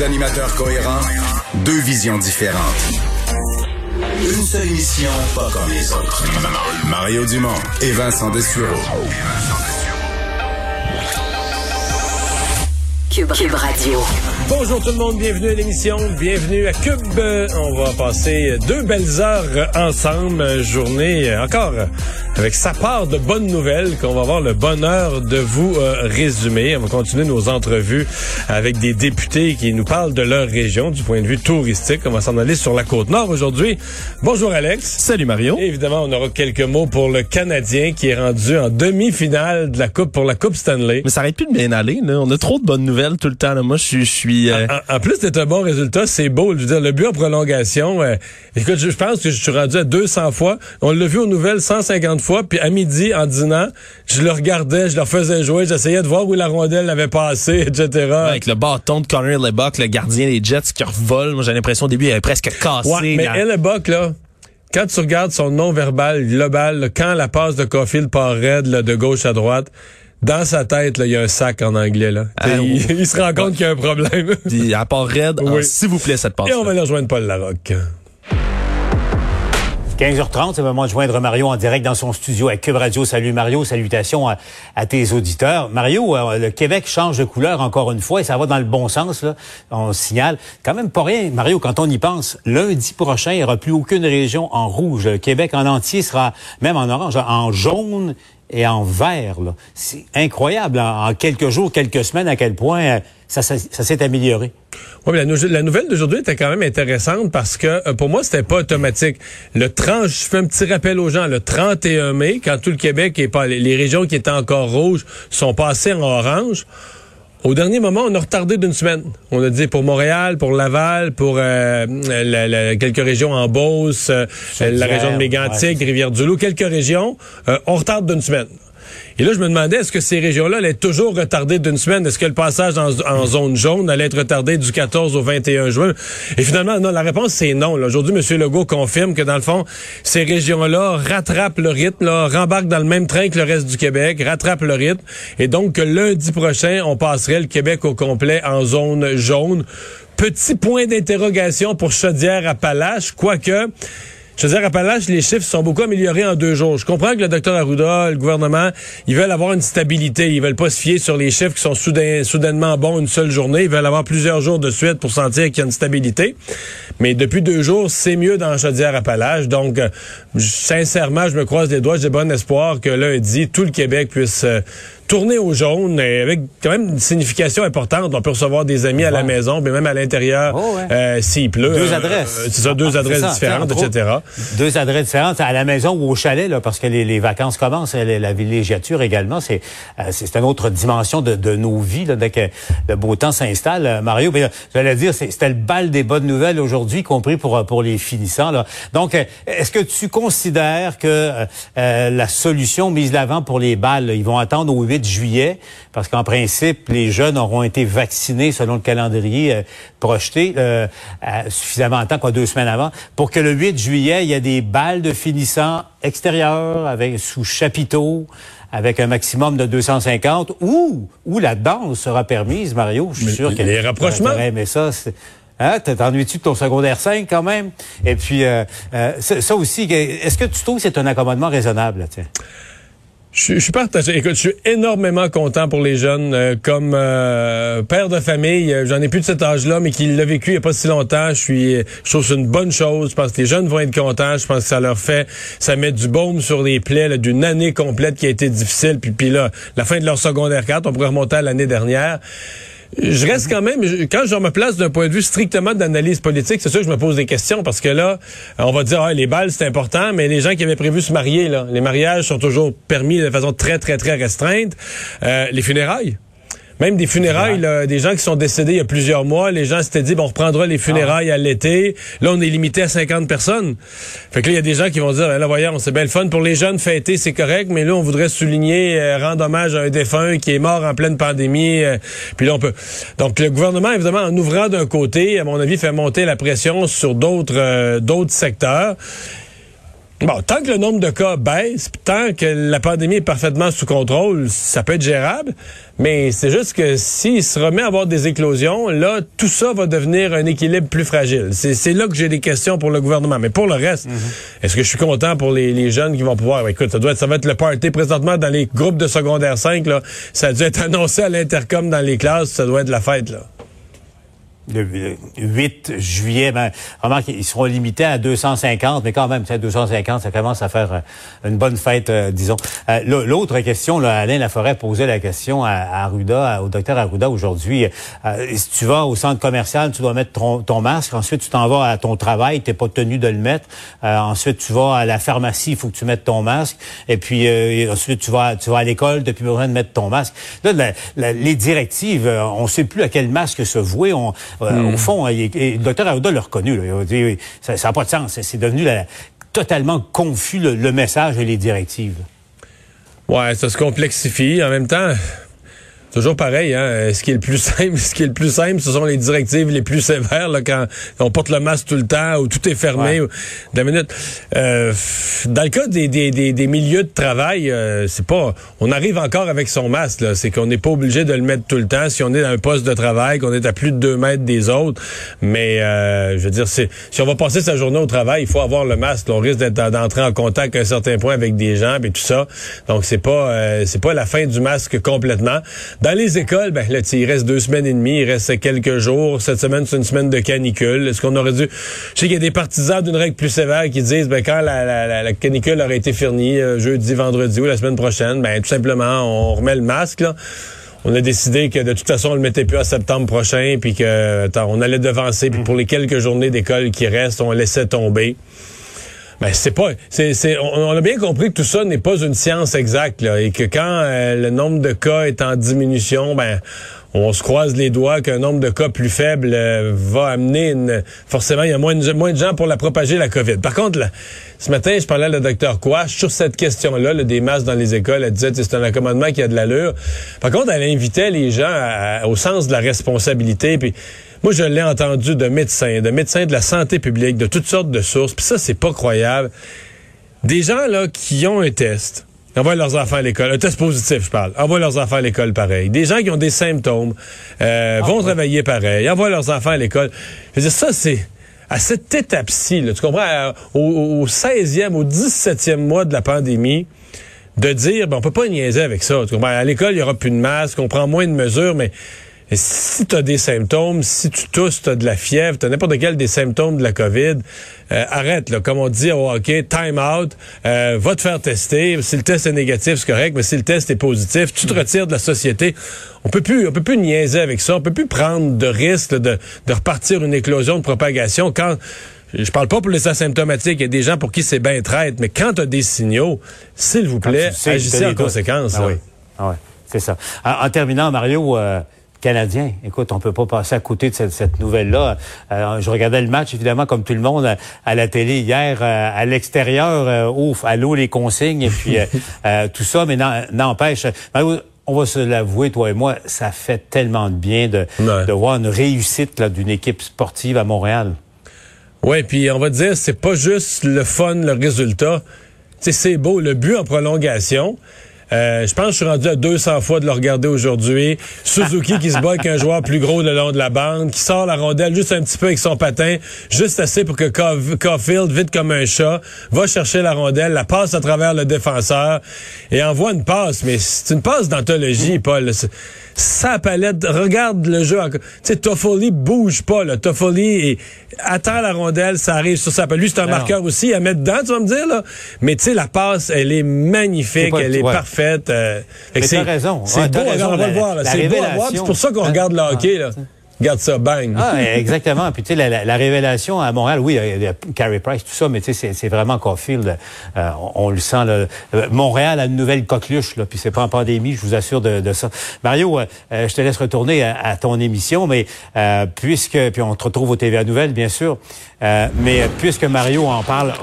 Deux animateurs cohérents, deux visions différentes. Une seule émission, pas comme les autres. Mario Dumont et Vincent Dessureau. Cube, Cube Radio. Bonjour tout le monde, bienvenue à l'émission, bienvenue à Cube. On va passer deux belles heures ensemble, journée encore avec sa part de bonnes nouvelles qu'on va avoir le bonheur de vous euh, résumer. On va continuer nos entrevues avec des députés qui nous parlent de leur région du point de vue touristique. On va s'en aller sur la côte nord aujourd'hui. Bonjour Alex. Salut Mario. Et évidemment, on aura quelques mots pour le Canadien qui est rendu en demi-finale de la Coupe pour la Coupe Stanley. Mais ça arrête plus de bien aller. Là. On a trop de bonnes nouvelles tout le temps. Là. Moi, je suis... Je suis euh, en, en, plus d'être un bon résultat, c'est beau. Je veux dire, le but en prolongation, euh, écoute, je, je pense que je suis rendu à 200 fois. On l'a vu aux nouvelles 150 fois. Puis à midi, en dînant, je le regardais, je leur faisais jouer, j'essayais de voir où la rondelle avait passé, etc. avec le bâton de Connor Lebuck, le gardien des Jets qui revole. Moi, j'ai l'impression au début, il avait presque cassé. Ouais, mais dans- là, quand tu regardes son non-verbal global, là, quand la passe de Caulfield part raide là, de gauche à droite, dans sa tête, il y a un sac en anglais. Là. Ah, il, oui. il se rend compte qu'il y a un problème. Puis, à part Oui. ah, s'il vous plaît, cette passe. Et on va aller rejoindre Paul Larocque. 15h30, c'est le moment de joindre Mario en direct dans son studio à Cube Radio. Salut Mario, salutations à, tes auditeurs. Mario, euh, le Québec change de couleur encore une fois et ça va dans le bon sens. On signale. Quand même pas rien, Mario, quand on y pense. Lundi prochain, il n'y aura plus aucune région en rouge. Le Québec en entier sera même en orange, en jaune et en vert. C'est incroyable en, en quelques jours, quelques semaines à quel point euh, ça, ça- ça s'est amélioré. Oui, mais la, nou- la nouvelle d'aujourd'hui était quand même intéressante parce que euh, pour moi, c'était pas automatique. Le 30, je fais un petit rappel aux gens, le 31 mai, quand tout le Québec est pas, les, régions qui étaient encore rouges sont passées en orange. Au dernier moment, on a retardé d'une semaine. On a dit pour Montréal, pour Laval, pour euh, la- la- quelques régions en Beauce, euh, la région de Mégantic, ouais. Rivière-du-Loup, quelques régions, euh, on retarde d'une semaine. Et là, je me demandais, est-ce que ces régions-là allaient toujours retardées d'une semaine? Est-ce que le passage en, zone jaune allait être retardé du 14 au 21 juin? Et finalement, non, la réponse, c'est non. Aujourd'hui, M. Legault confirme que, dans le fond, ces régions-là rattrapent le rythme, là, rembarquent dans le même train que le reste du Québec, rattrapent le rythme. Et donc, que lundi prochain, on passerait le Québec au complet en zone jaune. Petit point d'interrogation pour Chaudière-Appalaches, quoique... Chaudière-Appalaches, les chiffres sont beaucoup améliorés en deux jours. Je comprends que le docteur Arruda, le gouvernement, ils veulent avoir une stabilité. Ils veulent pas se fier sur les chiffres qui sont soudain- soudainement bons une seule journée. Ils veulent avoir plusieurs jours de suite pour sentir qu'il y a une stabilité. Mais depuis deux jours, c'est mieux dans Chaudière-Appalaches. Donc, euh, sincèrement, je me croise les doigts. J'ai bon espoir que lundi, tout le Québec puisse euh, tourner au jaune avec quand même une signification importante. On peut recevoir des amis à la maison, mais même à l'intérieur, Oh, ouais. euh, s'il pleut. Deux Euh, adresses. euh, c'est ça, deux Ah, adresses c'est ça, différentes, etc. Deux adresses différentes, à la maison ou au chalet, là, parce que les, les vacances commencent, la, la villégiature également, c'est euh, c'est une autre dimension de, de nos vies, là, dès que le beau temps s'installe. Mario, mais, j'allais dire, c'est- c'était le bal des bonnes nouvelles aujourd'hui, y compris pour, pour les finissants. Là. Donc, est-ce que tu considères que la solution mise l'avant pour les balles, là, ils vont attendre au 8 juillet, parce qu'en principe, les jeunes auront été vaccinés selon le calendrier euh, projeté euh, à suffisamment de temps, quoi, deux semaines avant, pour que le 8 juillet, il y ait des balles de finissants extérieurs avec sous chapiteau, avec un maximum de 250, ou où la danse sera permise, Mario. Je suis sûr que les rapprochements. mais ça, c'est- Hein, t'ennuies-tu de ton secondaire 5 quand même? Et puis, euh, euh, ça, ça aussi, est-ce que tu trouves que c'est un accommodement raisonnable? là, tiens? Je, suis partagé. Écoute, je suis énormément content pour les jeunes. euh, comme euh, père de famille, euh, j'en ai plus de cet âge-là, mais qui l'a vécu il n'y a pas si longtemps. Je suis, je trouve c'est une bonne chose. Je pense que les jeunes vont être contents. Je pense que ça leur fait, ça met du baume sur les plaies d'une année complète qui a été difficile. Puis, puis là, la fin de leur secondaire 4, on pourrait remonter à l'année dernière. Je reste quand même, quand je me place d'un point de vue strictement d'analyse politique, c'est sûr que je me pose des questions parce que là, on va dire, ah, les balles, c'est important, mais les gens qui avaient prévu se marier, là, les mariages sont toujours permis de façon très, très, très restreinte. Euh, les funérailles? Même des funérailles, là, des gens qui sont décédés il y a plusieurs mois, les gens s'étaient dit, bon, on reprendra les funérailles à l'été. Là, on est limité à 50 personnes. Fait que là, il y a des gens qui vont dire, Ben là, voyons, c'est bien le fun pour les jeunes, fêter, c'est correct, mais là, on voudrait souligner, euh, rendre hommage à un défunt qui est mort en pleine pandémie. euh, puis là, on peut... Donc, le gouvernement, évidemment, en ouvrant d'un côté, à mon avis, fait monter la pression sur d'autres euh, d'autres secteurs. Bon, tant que le nombre de cas baisse, puis tant que la pandémie est parfaitement sous contrôle, ça peut être gérable. Mais c'est juste que s'il se remet à avoir des éclosions, là, tout ça va devenir un équilibre plus fragile. C'est là que j'ai des questions pour le gouvernement. Mais pour le reste, mhm. est-ce que je suis content pour les, jeunes qui vont pouvoir... Écoute, ça doit être, ça va être le party présentement dans les groupes de secondaire 5. Là, ça a dû être annoncé à l'intercom dans les classes. Ça doit être la fête. là le 8 juillet, ben, remarque, ils seront limités à 250, mais quand même, 250, ça commence à faire euh, une bonne fête, euh, disons. Euh, l'autre question, là, Alain Laforêt posait la question à, Arruda, au docteur Arruda aujourd'hui. si tu vas au centre commercial, tu dois mettre ton, masque. Ensuite, tu t'en vas à ton travail, tu n'es pas tenu de le mettre. ensuite, tu vas à la pharmacie, il faut que tu mettes ton masque. Et puis, ensuite, tu vas, tu vas à l'école, tu n'as plus besoin de mettre ton masque. Là, les directives, on ne sait plus à quel masque se vouer. Euh, au fond, hein, le docteur Arruda l'a reconnu. Il a dit, ça n'a pas de sens. C'est devenu totalement confus le, message et les directives. Ouais, ça se complexifie. En même temps, Toujours pareil, hein? Ce qui est le plus simple, ce qui est le plus simple, ce sont les directives les plus sévères là, quand, on porte le masque tout le temps ou tout est fermé. Ou, minute. Euh, dans le cas des, des, des, milieux de travail, euh, c'est pas. On arrive encore avec son masque. C'est qu'on n'est pas obligé de le mettre tout le temps si on est dans un poste de travail, qu'on est à plus de deux mètres des autres. Mais euh, je veux dire, c'est si on va passer sa journée au travail, il faut avoir le masque. on risque d'entrer en contact à un certain point avec des gens et tout ça. Donc c'est pas euh, c'est pas la fin du masque complètement. Dans les écoles, ben là, il reste deux semaines et demie, il reste quelques jours. Cette semaine, c'est une semaine de canicule. Est-ce qu'on aurait dû... Je sais qu'il y a des partisans d'une règle plus sévère qui disent, ben quand la, canicule aurait été finie, euh, jeudi, vendredi ou la semaine prochaine, ben tout simplement, on remet le masque, là on a décidé que de toute façon on le mettait plus en septembre prochain puis que on allait devancer puis pour les quelques journées d'école qui restent on laissait tomber ben c'est pas, c'est, c'est, on, a bien compris que tout ça n'est pas une science exacte là, et que quand euh, le nombre de cas est en diminution, ben on se croise les doigts qu'un nombre de cas plus faible euh, va amener une, forcément il y a moins de, gens pour la propager la COVID. Par contre, là, ce matin, je parlais à le docteur Quash sur cette question-là, des masques dans les écoles. Elle disait c'est un accommodement qui a de l'allure. Par contre, elle invitait les gens au sens de la responsabilité. Puis moi, je l'ai entendu de médecins, de médecins de la santé publique, de toutes sortes de sources. Puis ça, c'est pas croyable. Des gens là qui ont un test, envoient leurs enfants à l'école, un test positif, je parle, envoient leurs enfants à l'école pareil. Des gens qui ont des symptômes euh, vont ah, travailler pareil, envoient leurs enfants à l'école. Je veux dire, ça, c'est à cette étape-ci, tu comprends, au, 16e, au 17e mois de la pandémie, de dire, ben, on peut pas niaiser avec ça. Tu comprends? À l'école, il y aura plus de masques, on prend moins de mesures, mais si tu as des symptômes, si tu tousses, tu as de la fièvre, tu as n'importe quel des symptômes de la COVID, euh, arrête, là, comme on dit au hockey, time out, euh, va te faire tester. Si le test est négatif, c'est correct, mais si le test est positif, tu te retires de la société. On peut plus, on peut plus niaiser avec ça, on peut plus prendre de risque de, de repartir une éclosion de propagation quand je parle pas pour les asymptomatiques, il y a des gens pour qui c'est bien traite, mais quand tu as des signaux, s'il vous plaît, agissez en conséquence. Ah oui, ah ouais, c'est ça. En, terminant, Mario, euh, Canadien. Écoute, on peut pas passer à côté de cette, nouvelle-là. Euh, je regardais le match, évidemment, comme tout le monde, à, la télé hier, euh, à l'extérieur, euh, ouf, à l'eau les consignes, et puis tout ça, mais n'empêche, on va se l'avouer, toi et moi, ça fait tellement de bien de, de voir une réussite d'une équipe sportive à Montréal. Oui, puis on va dire, c'est pas juste le fun, le résultat. C'est beau, le but en prolongation. Euh, je pense que je suis rendu à 200 fois de le regarder aujourd'hui. Suzuki qui se bat avec un joueur plus gros le long de la bande, qui sort la rondelle juste un petit peu avec son patin, juste assez pour que Caulfield, vite comme un chat, va chercher la rondelle, la passe à travers le défenseur et envoie une passe. Mais c'est une passe d'anthologie, Paul sa palette. Regarde le jeu. Tu sais, Toffoli bouge pas, là. Toffoli attend la rondelle, ça arrive sur sa palette. Lui, c'est un marqueur aussi à mettre dedans, tu vas me dire, là. Mais tu sais, la passe, elle est magnifique, elle est parfaite. Euh, c'est raison. C'est beau, on va le voir, C'est beau à voir. C'est pour ça qu'on regarde le hockey, là. Garde ça, bang. Ah, exactement. Puis tu sais, la, révélation à Montréal, oui, il y a Carey Price, tout ça, mais tu sais, c'est vraiment Caulfield. Euh, on, le sent. Là. Euh, Montréal a une nouvelle coqueluche, là, puis c'est pas en pandémie, je vous assure de, ça. Mario, euh, je te laisse retourner à, ton émission, mais puisque, puis on te retrouve au TVA Nouvelles, bien sûr, mais puisque Mario en parle...